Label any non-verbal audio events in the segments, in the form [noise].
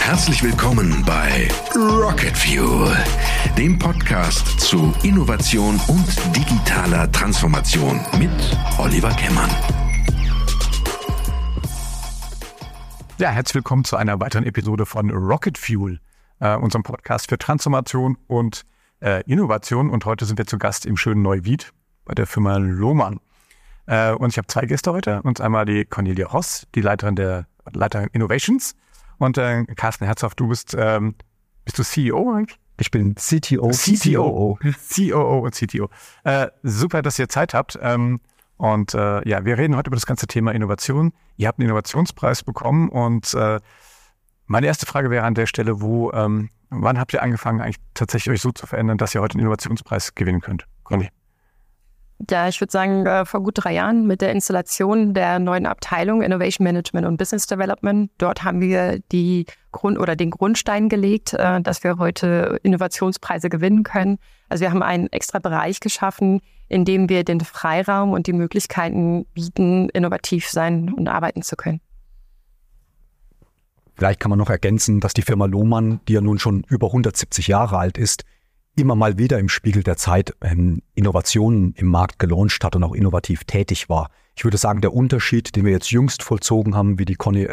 Herzlich willkommen bei Rocket Fuel, dem Podcast zu Innovation und digitaler Transformation mit Oliver Kemmern. Ja, herzlich willkommen zu einer weiteren Episode von Rocket Fuel, äh, unserem Podcast für Transformation und äh, Innovation. Und heute sind wir zu Gast im schönen Neuwied bei der Firma Lohmann. Äh, und ich habe zwei Gäste heute. Und einmal die Cornelia Ross, die Leiterin der Leiterin Innovations. Und äh, Carsten Herzog, du bist, ähm, bist du CEO eigentlich? Ich bin CTO. CTO. COO und CTO. Äh, super, dass ihr Zeit habt. Ähm, und äh, ja, wir reden heute über das ganze Thema Innovation. Ihr habt einen Innovationspreis bekommen und äh, meine erste Frage wäre an der Stelle, wo, ähm, wann habt ihr angefangen, eigentlich tatsächlich euch so zu verändern, dass ihr heute einen Innovationspreis gewinnen könnt? Conny. Ja, ich würde sagen, äh, vor gut drei Jahren mit der Installation der neuen Abteilung Innovation Management und Business Development. Dort haben wir die Grund oder den Grundstein gelegt, äh, dass wir heute Innovationspreise gewinnen können. Also wir haben einen extra Bereich geschaffen, in dem wir den Freiraum und die Möglichkeiten bieten, innovativ sein und arbeiten zu können. Vielleicht kann man noch ergänzen, dass die Firma Lohmann, die ja nun schon über 170 Jahre alt ist, immer mal wieder im Spiegel der Zeit ähm, Innovationen im Markt gelauncht hat und auch innovativ tätig war. Ich würde sagen, der Unterschied, den wir jetzt jüngst vollzogen haben, wie die Conny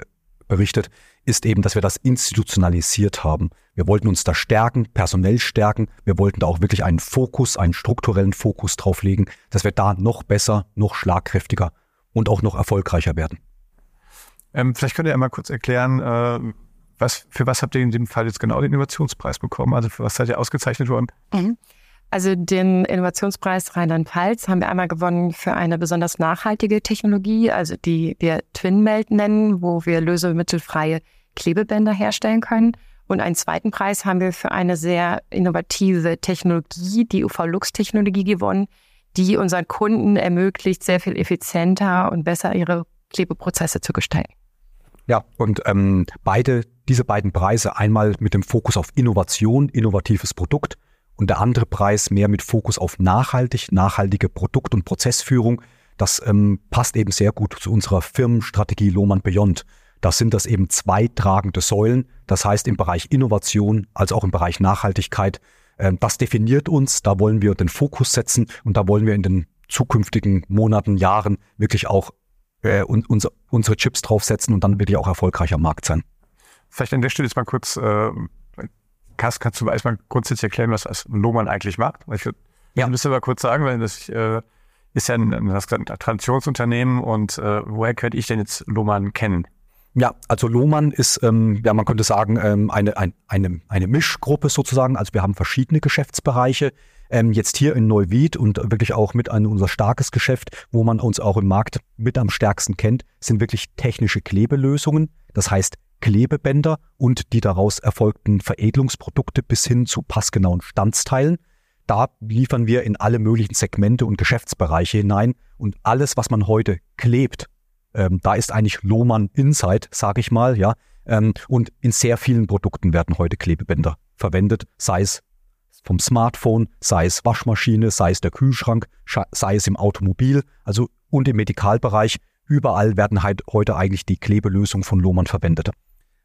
berichtet, ist eben, dass wir das institutionalisiert haben. Wir wollten uns da stärken, personell stärken. Wir wollten da auch wirklich einen Fokus, einen strukturellen Fokus drauflegen, dass wir da noch besser, noch schlagkräftiger und auch noch erfolgreicher werden. Ähm, vielleicht könnt ihr einmal kurz erklären, äh, was, für was habt ihr in dem Fall jetzt genau den Innovationspreis bekommen? Also für was seid ihr ausgezeichnet worden? Mhm. Also den Innovationspreis Rheinland-Pfalz haben wir einmal gewonnen für eine besonders nachhaltige Technologie, also die wir TwinMelt nennen, wo wir lösemittelfreie Klebebänder herstellen können. Und einen zweiten Preis haben wir für eine sehr innovative Technologie, die UV-Lux-Technologie gewonnen, die unseren Kunden ermöglicht, sehr viel effizienter und besser ihre Klebeprozesse zu gestalten. Ja, und ähm, beide, diese beiden Preise, einmal mit dem Fokus auf Innovation, innovatives Produkt und der andere Preis mehr mit Fokus auf nachhaltig, nachhaltige Produkt- und Prozessführung. Das ähm, passt eben sehr gut zu unserer Firmenstrategie Lohmann Beyond. Da sind das eben zwei tragende Säulen. Das heißt im Bereich Innovation als auch im Bereich Nachhaltigkeit. Ähm, das definiert uns. Da wollen wir den Fokus setzen und da wollen wir in den zukünftigen Monaten, Jahren wirklich auch äh, un, unser, unsere Chips draufsetzen und dann wirklich auch erfolgreich am Markt sein. Vielleicht an der Stelle jetzt mal kurz, äh, Kass, kannst du erstmal grundsätzlich erklären, was das Lohmann eigentlich macht? Ich würde ja. müsste aber kurz sagen, weil das äh, ist ja ein, ein, ein Traditionsunternehmen und äh, woher könnte ich denn jetzt Lohmann kennen? Ja, also Lohmann ist, ähm, ja, man könnte sagen, ähm, eine, ein, eine, eine Mischgruppe sozusagen. Also wir haben verschiedene Geschäftsbereiche ähm, jetzt hier in Neuwied und wirklich auch mit an unser starkes Geschäft, wo man uns auch im Markt mit am stärksten kennt, sind wirklich technische Klebelösungen. Das heißt Klebebänder und die daraus erfolgten Veredelungsprodukte bis hin zu passgenauen Standsteilen. Da liefern wir in alle möglichen Segmente und Geschäftsbereiche hinein und alles, was man heute klebt, ähm, da ist eigentlich Lohmann Insight, sage ich mal, ja. Ähm, und in sehr vielen Produkten werden heute Klebebänder verwendet, sei es vom Smartphone, sei es Waschmaschine, sei es der Kühlschrank, sei es im Automobil, also und im Medikalbereich. Überall werden halt heute eigentlich die Klebelösungen von Lohmann verwendet.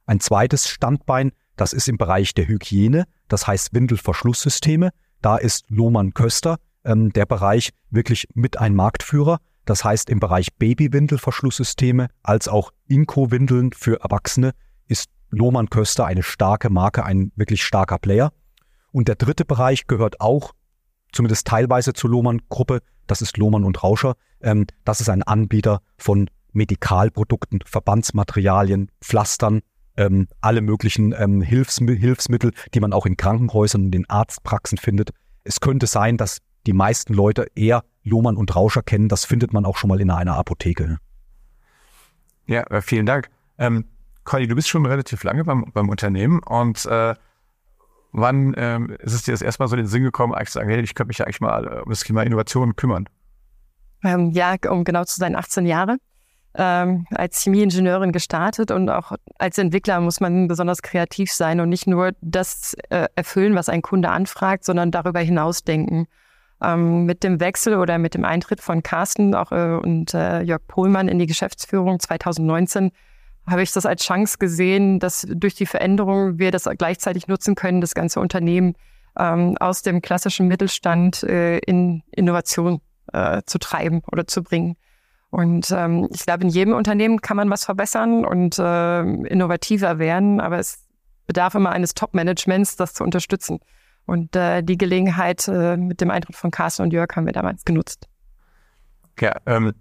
Ein zweites Standbein, das ist im Bereich der Hygiene, das heißt Windelverschlusssysteme. Da ist Lohmann Köster, ähm, der Bereich wirklich mit ein Marktführer. Das heißt, im Bereich Babywindelverschlusssysteme als auch Inko-Windeln für Erwachsene ist Lohmann Köster eine starke Marke, ein wirklich starker Player. Und der dritte Bereich gehört auch zumindest teilweise zur Lohmann-Gruppe. Das ist Lohmann und Rauscher. Ähm, das ist ein Anbieter von Medikalprodukten, Verbandsmaterialien, Pflastern, ähm, alle möglichen ähm, Hilfsmi Hilfsmittel, die man auch in Krankenhäusern und in Arztpraxen findet. Es könnte sein, dass die meisten Leute eher Lohmann und Rauscher kennen. Das findet man auch schon mal in einer Apotheke. Ja, äh, vielen Dank. Ähm, Conny, du bist schon relativ lange beim, beim Unternehmen und äh, Wann ähm, ist es dir das erstmal so in den Sinn gekommen, eigentlich zu sagen, hey, ich könnte mich ja eigentlich mal äh, um das Thema Innovation kümmern? Ähm, ja, um genau zu sein, 18 Jahre. Ähm, als Chemieingenieurin gestartet und auch als Entwickler muss man besonders kreativ sein und nicht nur das äh, erfüllen, was ein Kunde anfragt, sondern darüber hinaus denken. Ähm, mit dem Wechsel oder mit dem Eintritt von Carsten auch, äh, und äh, Jörg Pohlmann in die Geschäftsführung 2019 habe ich das als Chance gesehen, dass durch die Veränderung wir das gleichzeitig nutzen können, das ganze Unternehmen ähm, aus dem klassischen Mittelstand äh, in Innovation äh, zu treiben oder zu bringen. Und ähm, ich glaube, in jedem Unternehmen kann man was verbessern und äh, innovativer werden, aber es bedarf immer eines Top-Managements, das zu unterstützen. Und äh, die Gelegenheit äh, mit dem Eintritt von Carsten und Jörg haben wir damals genutzt. Ja, ähm,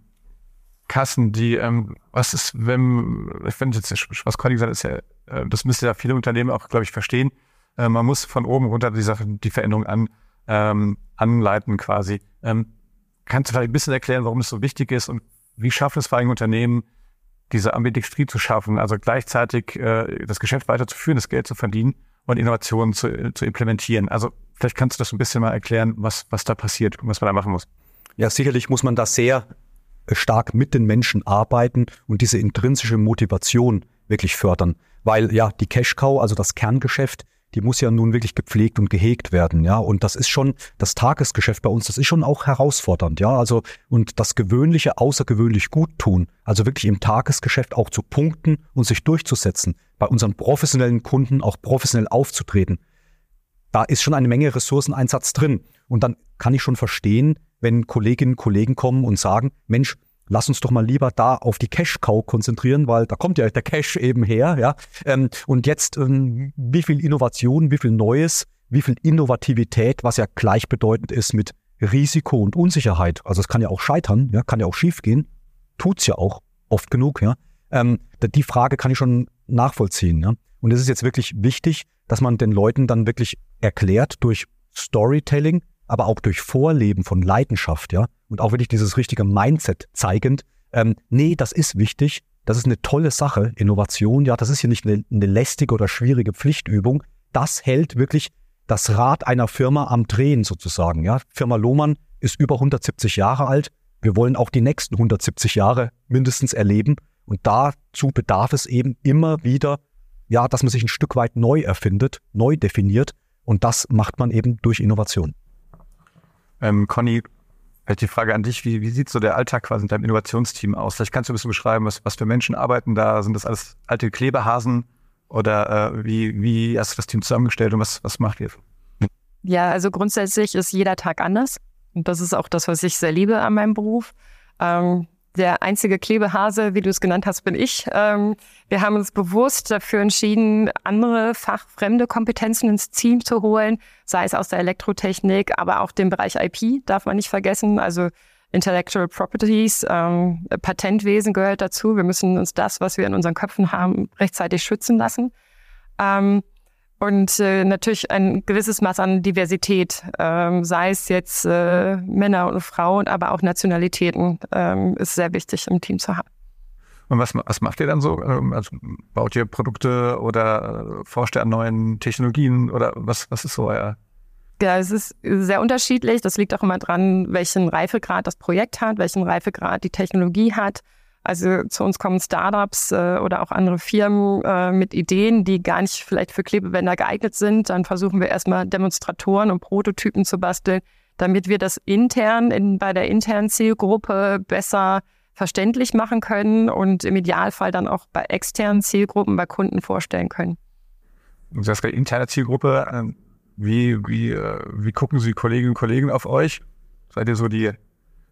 Carsten, die, ähm, was ist, wenn, ich finde jetzt, was Conny gesagt hat, ist ja, äh, das müsste ja viele Unternehmen auch, glaube ich, verstehen. Äh, man muss von oben runter die Sache, die Veränderung an, ähm, anleiten quasi. Ähm, kannst du vielleicht ein bisschen erklären, warum es so wichtig ist und wie schafft es vor allem Unternehmen, diese Ambidextrie zu schaffen, also gleichzeitig äh, das Geschäft weiterzuführen, das Geld zu verdienen und Innovationen zu, zu implementieren. Also vielleicht kannst du das ein bisschen mal erklären, was, was da passiert und was man da machen muss. Ja, sicherlich muss man da sehr stark mit den Menschen arbeiten und diese intrinsische Motivation wirklich fördern. Weil ja, die Cash Cow, also das Kerngeschäft, die muss ja nun wirklich gepflegt und gehegt werden, ja. Und das ist schon das Tagesgeschäft bei uns, das ist schon auch herausfordernd, ja. Also, und das Gewöhnliche außergewöhnlich gut tun, also wirklich im Tagesgeschäft auch zu punkten und sich durchzusetzen, bei unseren professionellen Kunden auch professionell aufzutreten. Da ist schon eine Menge Ressourceneinsatz drin. Und dann kann ich schon verstehen, wenn Kolleginnen und Kollegen kommen und sagen, Mensch, lass uns doch mal lieber da auf die Cash-Cow konzentrieren, weil da kommt ja der Cash eben her, ja. Ähm, und jetzt, ähm, wie viel Innovation, wie viel Neues, wie viel Innovativität, was ja gleichbedeutend ist mit Risiko und Unsicherheit. Also es kann ja auch scheitern, ja, kann ja auch schiefgehen, tut's ja auch oft genug, ja. Ähm, die Frage kann ich schon nachvollziehen, ja. Und es ist jetzt wirklich wichtig, dass man den Leuten dann wirklich erklärt durch Storytelling, aber auch durch Vorleben von Leidenschaft, ja, und auch wirklich dieses richtige Mindset zeigend, ähm, nee, das ist wichtig, das ist eine tolle Sache, Innovation, ja, das ist hier nicht eine, eine lästige oder schwierige Pflichtübung, das hält wirklich das Rad einer Firma am Drehen sozusagen, ja. Firma Lohmann ist über 170 Jahre alt, wir wollen auch die nächsten 170 Jahre mindestens erleben und dazu bedarf es eben immer wieder, ja, dass man sich ein Stück weit neu erfindet, neu definiert und das macht man eben durch Innovation. Ähm, Conny, vielleicht die Frage an dich, wie, wie sieht so der Alltag quasi in deinem Innovationsteam aus? Vielleicht kannst du ein bisschen beschreiben, was, was für Menschen arbeiten da? Sind das alles alte Klebehasen? Oder äh, wie, wie hast du das Team zusammengestellt und was, was macht ihr? Ja, also grundsätzlich ist jeder Tag anders. Und das ist auch das, was ich sehr liebe an meinem Beruf. Ähm, der einzige Klebehase, wie du es genannt hast, bin ich. Ähm, wir haben uns bewusst dafür entschieden, andere fachfremde Kompetenzen ins Team zu holen, sei es aus der Elektrotechnik, aber auch den Bereich IP darf man nicht vergessen. Also Intellectual Properties, ähm, Patentwesen gehört dazu. Wir müssen uns das, was wir in unseren Köpfen haben, rechtzeitig schützen lassen. Ähm, und äh, natürlich ein gewisses Maß an Diversität, ähm, sei es jetzt äh, Männer und Frauen, aber auch Nationalitäten, ähm, ist sehr wichtig im Team zu haben. Und was, was macht ihr dann so? Ähm, also baut ihr Produkte oder forscht ihr an neuen Technologien oder was, was ist so euer? Ja, es ist sehr unterschiedlich. Das liegt auch immer dran, welchen Reifegrad das Projekt hat, welchen Reifegrad die Technologie hat. Also zu uns kommen Startups äh, oder auch andere Firmen äh, mit Ideen, die gar nicht vielleicht für Klebebänder geeignet sind. Dann versuchen wir erstmal Demonstratoren und Prototypen zu basteln, damit wir das intern in, bei der internen Zielgruppe besser verständlich machen können und im Idealfall dann auch bei externen Zielgruppen, bei Kunden vorstellen können. Du sagst gerade interne Zielgruppe. Ähm, wie, wie, äh, wie gucken Sie Kolleginnen und Kollegen auf euch? Seid ihr so die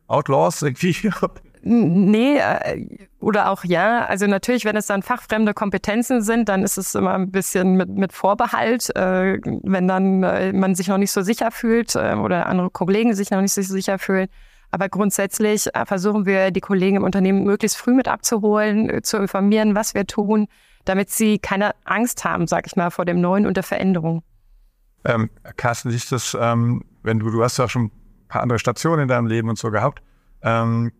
Outlaws irgendwie? [laughs] Nee, äh, oder auch ja. Also natürlich, wenn es dann fachfremde Kompetenzen sind, dann ist es immer ein bisschen mit, mit Vorbehalt. Äh, wenn dann äh, man sich noch nicht so sicher fühlt oder andere Kollegen sich noch nicht so sicher fühlen. Aber grundsätzlich versuchen wir, die Kollegen im Unternehmen möglichst früh mit abzuholen, zu informieren, was wir tun, damit sie keine Angst haben, sag ich mal, vor dem Neuen und der Veränderung. Ähm, Carsten, siehst das, ähm, wenn du, du hast ja schon paar andere Stationen in deinem Leben und so gehabt. Ähm,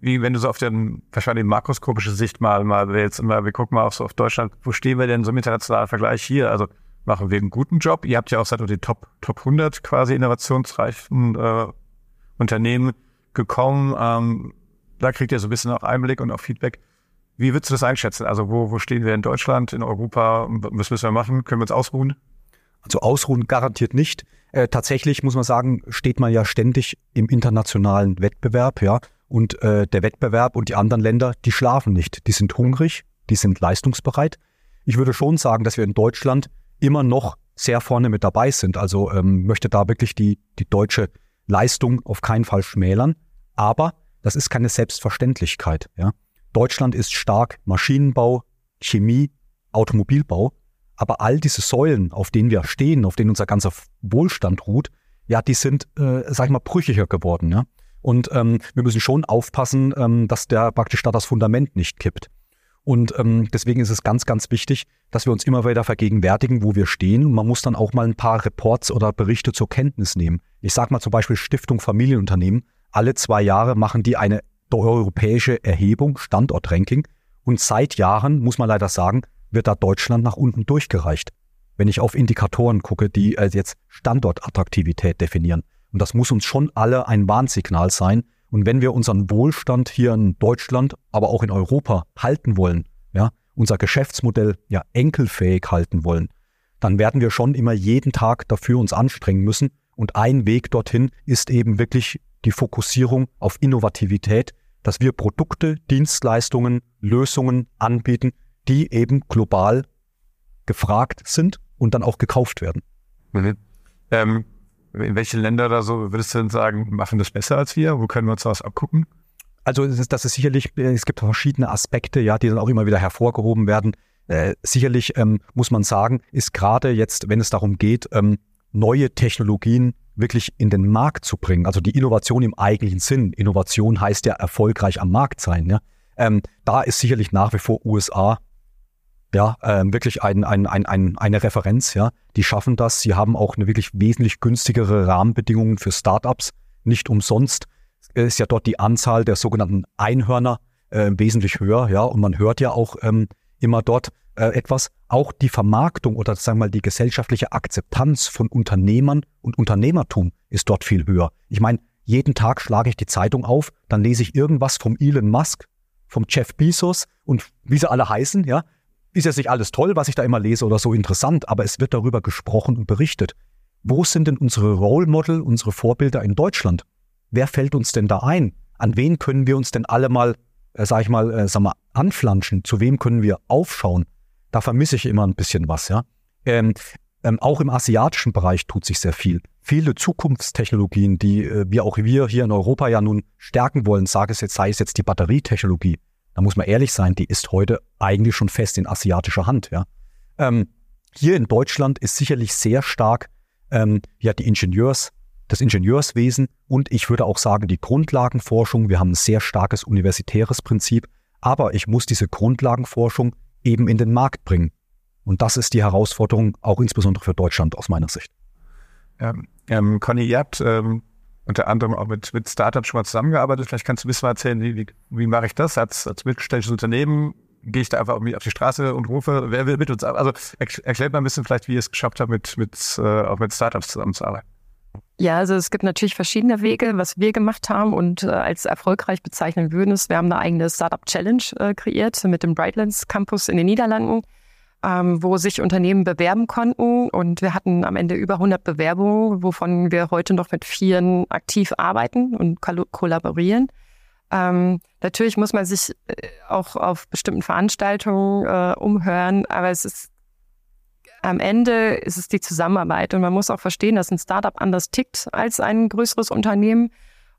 wie wenn du so auf den, wahrscheinlich makroskopische Sicht mal, mal willst und mal, wir gucken mal auf so auf Deutschland, wo stehen wir denn so im internationalen Vergleich hier? Also machen wir einen guten Job? Ihr habt ja auch seit die Top, Top 100 quasi innovationsreichen äh, Unternehmen gekommen. Ähm, da kriegt ihr so ein bisschen auch Einblick und auch Feedback. Wie würdest du das einschätzen? Also wo, wo stehen wir in Deutschland, in Europa? Was müssen wir machen? Können wir uns ausruhen? Also ausruhen garantiert nicht. Äh, tatsächlich muss man sagen, steht man ja ständig im internationalen Wettbewerb, ja. Und äh, der Wettbewerb und die anderen Länder, die schlafen nicht. Die sind hungrig, die sind leistungsbereit. Ich würde schon sagen, dass wir in Deutschland immer noch sehr vorne mit dabei sind. Also ähm, möchte da wirklich die, die deutsche Leistung auf keinen Fall schmälern. Aber das ist keine Selbstverständlichkeit. Ja. Deutschland ist stark Maschinenbau, Chemie, Automobilbau. Aber all diese Säulen, auf denen wir stehen, auf denen unser ganzer Wohlstand ruht, ja, die sind, äh, sag ich mal, brüchiger geworden. Ja? Und ähm, wir müssen schon aufpassen, ähm, dass der praktisch da das Fundament nicht kippt. Und ähm, deswegen ist es ganz, ganz wichtig, dass wir uns immer wieder vergegenwärtigen, wo wir stehen. Und man muss dann auch mal ein paar Reports oder Berichte zur Kenntnis nehmen. Ich sage mal zum Beispiel Stiftung Familienunternehmen. Alle zwei Jahre machen die eine europäische Erhebung, Standortranking. Und seit Jahren, muss man leider sagen, wird da Deutschland nach unten durchgereicht. Wenn ich auf Indikatoren gucke, die äh, jetzt Standortattraktivität definieren. Und das muss uns schon alle ein Warnsignal sein. Und wenn wir unseren Wohlstand hier in Deutschland, aber auch in Europa halten wollen, ja, unser Geschäftsmodell ja enkelfähig halten wollen, dann werden wir schon immer jeden Tag dafür uns anstrengen müssen. Und ein Weg dorthin ist eben wirklich die Fokussierung auf Innovativität, dass wir Produkte, Dienstleistungen, Lösungen anbieten, die eben global gefragt sind und dann auch gekauft werden. Mhm. Ähm, in welche Länder da so würdest du denn sagen, machen das besser als wir? Wo können wir uns was abgucken? Also es ist, das ist sicherlich, es gibt verschiedene Aspekte, ja, die dann auch immer wieder hervorgehoben werden. Äh, sicherlich ähm, muss man sagen, ist gerade jetzt, wenn es darum geht, ähm, neue Technologien wirklich in den Markt zu bringen, also die Innovation im eigentlichen Sinn. Innovation heißt ja erfolgreich am Markt sein. Ja? Ähm, da ist sicherlich nach wie vor USA ja, ähm, wirklich ein, ein, ein, ein, eine Referenz, ja. Die schaffen das. Sie haben auch eine wirklich wesentlich günstigere Rahmenbedingungen für Startups. Nicht umsonst ist ja dort die Anzahl der sogenannten Einhörner äh, wesentlich höher, ja. Und man hört ja auch ähm, immer dort äh, etwas. Auch die Vermarktung oder sagen wir mal die gesellschaftliche Akzeptanz von Unternehmern und Unternehmertum ist dort viel höher. Ich meine, jeden Tag schlage ich die Zeitung auf, dann lese ich irgendwas vom Elon Musk, vom Jeff Bezos und wie sie alle heißen, ja ist jetzt nicht alles toll, was ich da immer lese oder so interessant, aber es wird darüber gesprochen und berichtet. Wo sind denn unsere Role Model, unsere Vorbilder in Deutschland? Wer fällt uns denn da ein? An wen können wir uns denn alle mal, äh, sag ich mal, äh, sag mal, anflanschen? Zu wem können wir aufschauen? Da vermisse ich immer ein bisschen was, ja. Ähm, ähm, auch im asiatischen Bereich tut sich sehr viel. Viele Zukunftstechnologien, die äh, wir auch wir hier in Europa ja nun stärken wollen, sage es jetzt, sei es jetzt die Batterietechnologie, da muss man ehrlich sein, die ist heute eigentlich schon fest in asiatischer Hand. Ja. Ähm, hier in Deutschland ist sicherlich sehr stark ähm, ja die Ingenieurs, das Ingenieurswesen und ich würde auch sagen die Grundlagenforschung. Wir haben ein sehr starkes universitäres Prinzip, aber ich muss diese Grundlagenforschung eben in den Markt bringen. Und das ist die Herausforderung, auch insbesondere für Deutschland aus meiner Sicht. Ähm, ähm, Conny, ihr habt ähm, unter anderem auch mit, mit Startups schon mal zusammengearbeitet. Vielleicht kannst du ein bisschen mal erzählen, wie, wie, mache ich das als, als mittelständisches Unternehmen? Gehe ich da einfach auf die Straße und rufe, wer will mit uns Also erklärt mal ein bisschen vielleicht, wie ihr es geschafft habt, mit, mit, äh, auch mit Startups zusammenzuarbeiten. Ja, also es gibt natürlich verschiedene Wege, was wir gemacht haben und äh, als erfolgreich bezeichnen würden ist, wir haben eine eigene Startup Challenge äh, kreiert mit dem Brightlands Campus in den Niederlanden ähm, wo sich Unternehmen bewerben konnten. Und wir hatten am Ende über 100 Bewerbungen, wovon wir heute noch mit vielen aktiv arbeiten und kollaborieren. Ähm, natürlich muss man sich äh, auch auf bestimmten Veranstaltungen äh, umhören, aber es ist am Ende ist es die Zusammenarbeit und man muss auch verstehen, dass ein Startup anders tickt als ein größeres Unternehmen.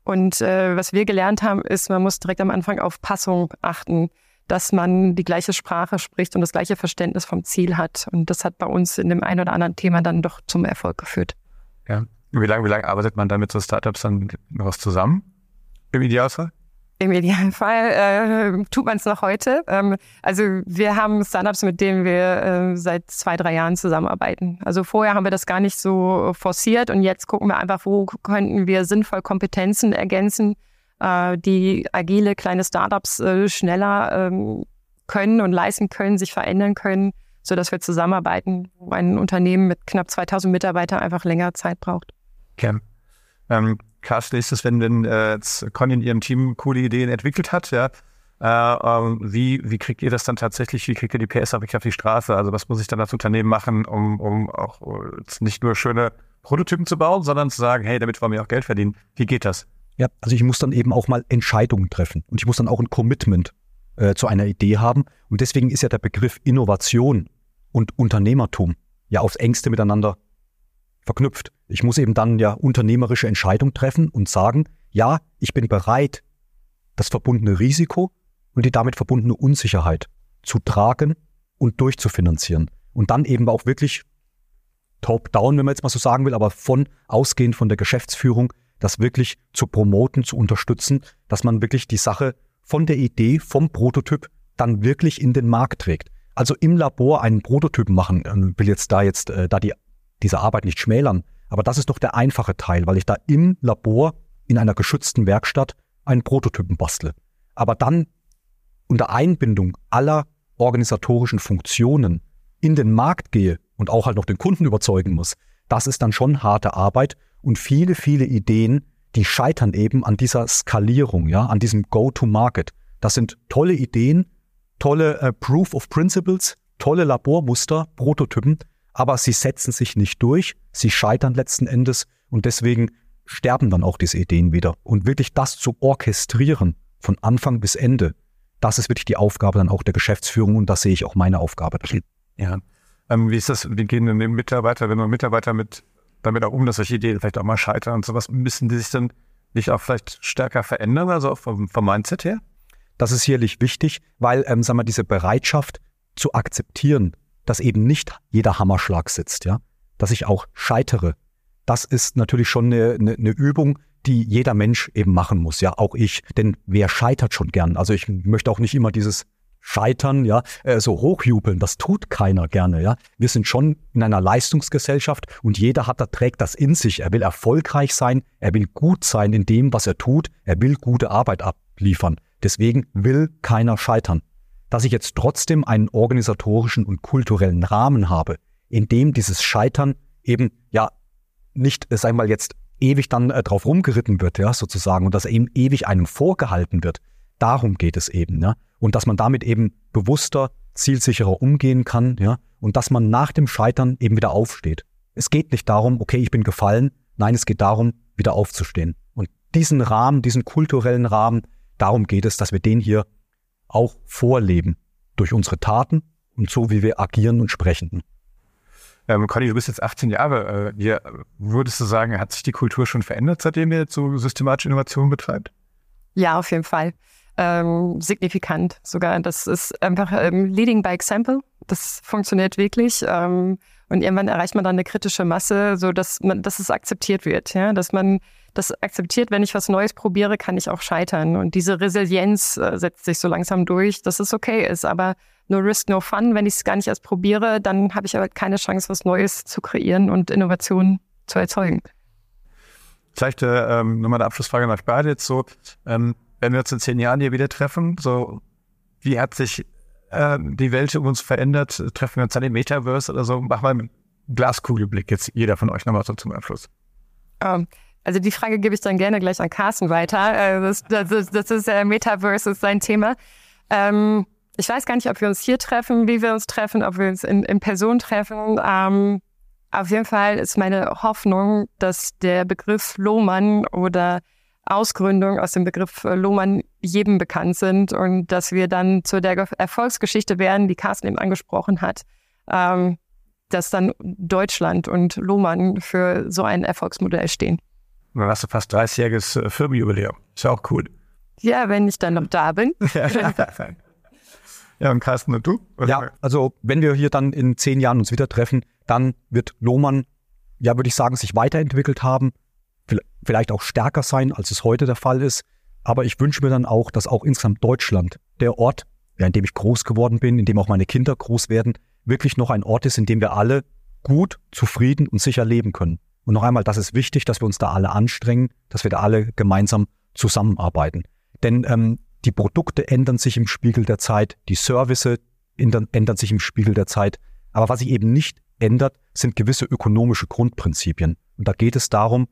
Und äh, was wir gelernt haben, ist, man muss direkt am Anfang auf Passung achten dass man die gleiche Sprache spricht und das gleiche Verständnis vom Ziel hat. Und das hat bei uns in dem einen oder anderen Thema dann doch zum Erfolg geführt. Ja. Wie lange, wie lange arbeitet man dann mit so Startups dann noch zusammen? Im Idealfall? Im Idealfall äh, tut man es noch heute. Ähm, also wir haben Startups, mit denen wir äh, seit zwei, drei Jahren zusammenarbeiten. Also vorher haben wir das gar nicht so forciert und jetzt gucken wir einfach, wo könnten wir sinnvoll Kompetenzen ergänzen, äh, die agile kleine Startups äh, schneller ähm, können und leisten können, sich verändern können, so dass wir zusammenarbeiten, wo ein Unternehmen mit knapp 2000 Mitarbeitern einfach länger Zeit braucht. Okay. Ähm, Carsten, ist es, wenn, wenn äh, Conny in ihrem Team coole Ideen entwickelt hat, ja, Äh, ähm, wie, wie kriegt ihr das dann tatsächlich, wie kriegt ihr die PS wirklich auf die Straße? Also was muss ich dann als Unternehmen machen, um, um auch äh, nicht nur schöne Prototypen zu bauen, sondern zu sagen, hey, damit wollen wir auch Geld verdienen. Wie geht das? Ja, also ich muss dann eben auch mal Entscheidungen treffen und ich muss dann auch ein Commitment äh, zu einer Idee haben. Und deswegen ist ja der Begriff Innovation und Unternehmertum ja aufs engste miteinander verknüpft. Ich muss eben dann ja unternehmerische Entscheidungen treffen und sagen, ja, ich bin bereit, das verbundene Risiko und die damit verbundene Unsicherheit zu tragen und durchzufinanzieren. Und dann eben auch wirklich top-down, wenn man jetzt mal so sagen will, aber von ausgehend von der Geschäftsführung, das wirklich zu promoten, zu unterstützen, dass man wirklich die Sache von der Idee, vom Prototyp dann wirklich in den Markt trägt. Also im Labor einen Prototypen machen, ähm, will jetzt da jetzt äh, da die, diese Arbeit nicht schmälern, aber das ist doch der einfache Teil, weil ich da im Labor in einer geschützten Werkstatt einen Prototypen bastle. Aber dann unter Einbindung aller organisatorischen Funktionen in den Markt gehe und auch halt noch den Kunden überzeugen muss, das ist dann schon harte Arbeit und viele, viele Ideen, die scheitern eben an dieser Skalierung, ja, an diesem Go-to-Market. Das sind tolle Ideen, tolle äh, Proof of Principles, tolle Labormuster, Prototypen, aber sie setzen sich nicht durch, sie scheitern letzten Endes und deswegen sterben dann auch diese Ideen wieder. Und wirklich das zu orchestrieren von Anfang bis Ende, das ist wirklich die Aufgabe dann auch der Geschäftsführung und das sehe ich auch meine Aufgabe. Ja. Ähm, wie ist das, wie gehen denn Mitarbeiter, wenn man Mitarbeiter mit damit auch um, dass solche Ideen vielleicht auch mal scheitern und sowas, müssen die sich dann nicht auch vielleicht stärker verändern, also vom, vom Mindset her? Das ist sicherlich wichtig, weil, ähm, sagen wir, diese Bereitschaft zu akzeptieren, dass eben nicht jeder Hammerschlag sitzt, ja, dass ich auch scheitere, das ist natürlich schon eine, eine, eine Übung, die jeder Mensch eben machen muss, ja, auch ich. Denn wer scheitert schon gern? Also ich möchte auch nicht immer dieses Scheitern, ja, äh, so hochjubeln, das tut keiner gerne, ja. Wir sind schon in einer Leistungsgesellschaft und jeder hat da trägt das in sich. Er will erfolgreich sein, er will gut sein in dem, was er tut, er will gute Arbeit abliefern. Deswegen will keiner scheitern. Dass ich jetzt trotzdem einen organisatorischen und kulturellen Rahmen habe, in dem dieses Scheitern eben ja nicht, äh, sag mal jetzt ewig dann äh, drauf rumgeritten wird, ja, sozusagen, und dass eben ewig einem vorgehalten wird. Darum geht es eben, ja und dass man damit eben bewusster, zielsicherer umgehen kann, ja, und dass man nach dem Scheitern eben wieder aufsteht. Es geht nicht darum, okay, ich bin gefallen, nein, es geht darum, wieder aufzustehen. Und diesen Rahmen, diesen kulturellen Rahmen, darum geht es, dass wir den hier auch vorleben durch unsere Taten und so, wie wir agieren und sprechen. Ähm, Conny, du bist jetzt 18 Jahre äh, hier. Würdest du sagen, hat sich die Kultur schon verändert, seitdem ihr jetzt so systematische Innovation betreibt? Ja, auf jeden Fall ähm, signifikant sogar. Das ist einfach ähm, Leading by Example. Das funktioniert wirklich. Ähm, und irgendwann erreicht man dann eine kritische Masse, so dass man, dass es akzeptiert wird, ja, dass man das akzeptiert, wenn ich was Neues probiere, kann ich auch scheitern. Und diese Resilienz äh, setzt sich so langsam durch, dass es okay ist. Aber no risk, no fun. Wenn ich es gar nicht erst probiere, dann habe ich aber keine Chance, was Neues zu kreieren und Innovationen zu erzeugen. Vielleicht äh, ähm, nochmal eine Abschlussfrage nach beide jetzt so. Ähm, wenn wir uns in zehn Jahren hier wieder treffen, so wie hat sich äh, die Welt um uns verändert? Treffen wir uns dann im Metaverse oder so? Mach mal einen Glaskugelblick jetzt jeder von euch nochmal so zum Abschluss. Um, ähm, also die Frage gebe ich dann gerne gleich an Carsten weiter. Äh, das, das, ist, das ist äh, Metaverse ist sein Thema. Ähm, ich weiß gar nicht, ob wir uns hier treffen, wie wir uns treffen, ob wir uns in, in Person treffen. Ähm, auf jeden Fall ist meine Hoffnung, dass der Begriff Lohmann oder Ausgründung aus dem Begriff äh, Lohmann jedem bekannt sind und dass wir dann zu der Erfolgsgeschichte werden, die Carsten eben angesprochen hat, ähm, dass dann Deutschland und Lohmann für so ein Erfolgsmodell stehen. dann hast du fast 30-jähriges äh, Firmenjubiläum. Ist ja auch cool. Ja, wenn ich dann noch da bin. [laughs] ja, und Carsten und du? Oder? Ja, also wenn wir hier dann in zehn Jahren uns wieder treffen, dann wird Lohmann, ja, würde ich sagen, sich weiterentwickelt haben, vielleicht auch stärker sein, als es heute der Fall ist. Aber ich wünsche mir dann auch, dass auch insgesamt Deutschland, der Ort, ja, in dem ich groß geworden bin, in dem auch meine Kinder groß werden, wirklich noch ein Ort ist, in dem wir alle gut, zufrieden und sicher leben können. Und noch einmal, das ist wichtig, dass wir uns da alle anstrengen, dass wir da alle gemeinsam zusammenarbeiten. Denn ähm, die Produkte ändern sich im Spiegel der Zeit, die Services ändern, ändern sich im Spiegel der Zeit. Aber was sich eben nicht ändert, sind gewisse ökonomische Grundprinzipien. Und da geht es darum,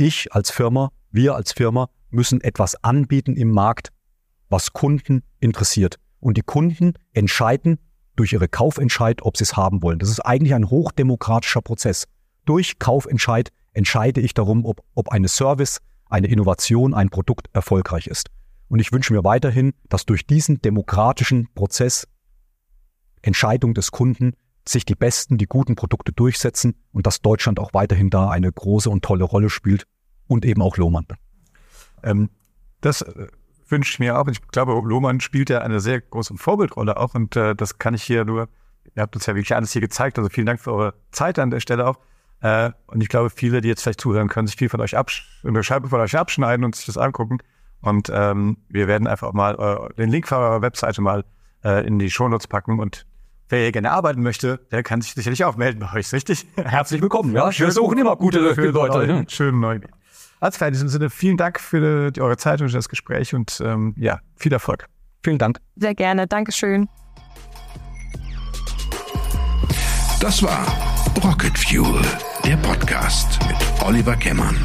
ich als Firma, wir als Firma müssen etwas anbieten im Markt, was Kunden interessiert. Und die Kunden entscheiden durch ihre Kaufentscheid, ob sie es haben wollen. Das ist eigentlich ein hochdemokratischer Prozess. Durch Kaufentscheid entscheide ich darum, ob, ob eine Service, eine Innovation, ein Produkt erfolgreich ist. Und ich wünsche mir weiterhin, dass durch diesen demokratischen Prozess Entscheidung des Kunden sich die besten, die guten Produkte durchsetzen und dass Deutschland auch weiterhin da eine große und tolle Rolle spielt und eben auch Lohmann. Ähm, das äh, wünsche ich mir auch. Ich glaube, Lohmann spielt ja eine sehr große Vorbildrolle auch und äh, das kann ich hier nur, ihr habt uns ja wirklich alles hier gezeigt, also vielen Dank für eure Zeit an der Stelle auch. Äh, und ich glaube, viele, die jetzt vielleicht zuhören, können sich viel von euch absch eine Scheibe von euch abschneiden und sich das angucken. Und ähm, wir werden einfach mal äh, den Link für eure Webseite mal äh, in die Shownotes packen und wer hier gerne arbeiten möchte, der kann sich sicherlich auch melden bei euch, richtig? [laughs] Herzlich willkommen, ja. Wir suchen immer gute Leute. Ne? Schönen neuen. Alles klar, in diesem Sinne, vielen Dank für die, eure Zeit und das Gespräch und ähm, ja, viel Erfolg. Vielen Dank. Sehr gerne, Dankeschön. Das war Rocket Fuel, der Podcast mit Oliver Kemmern.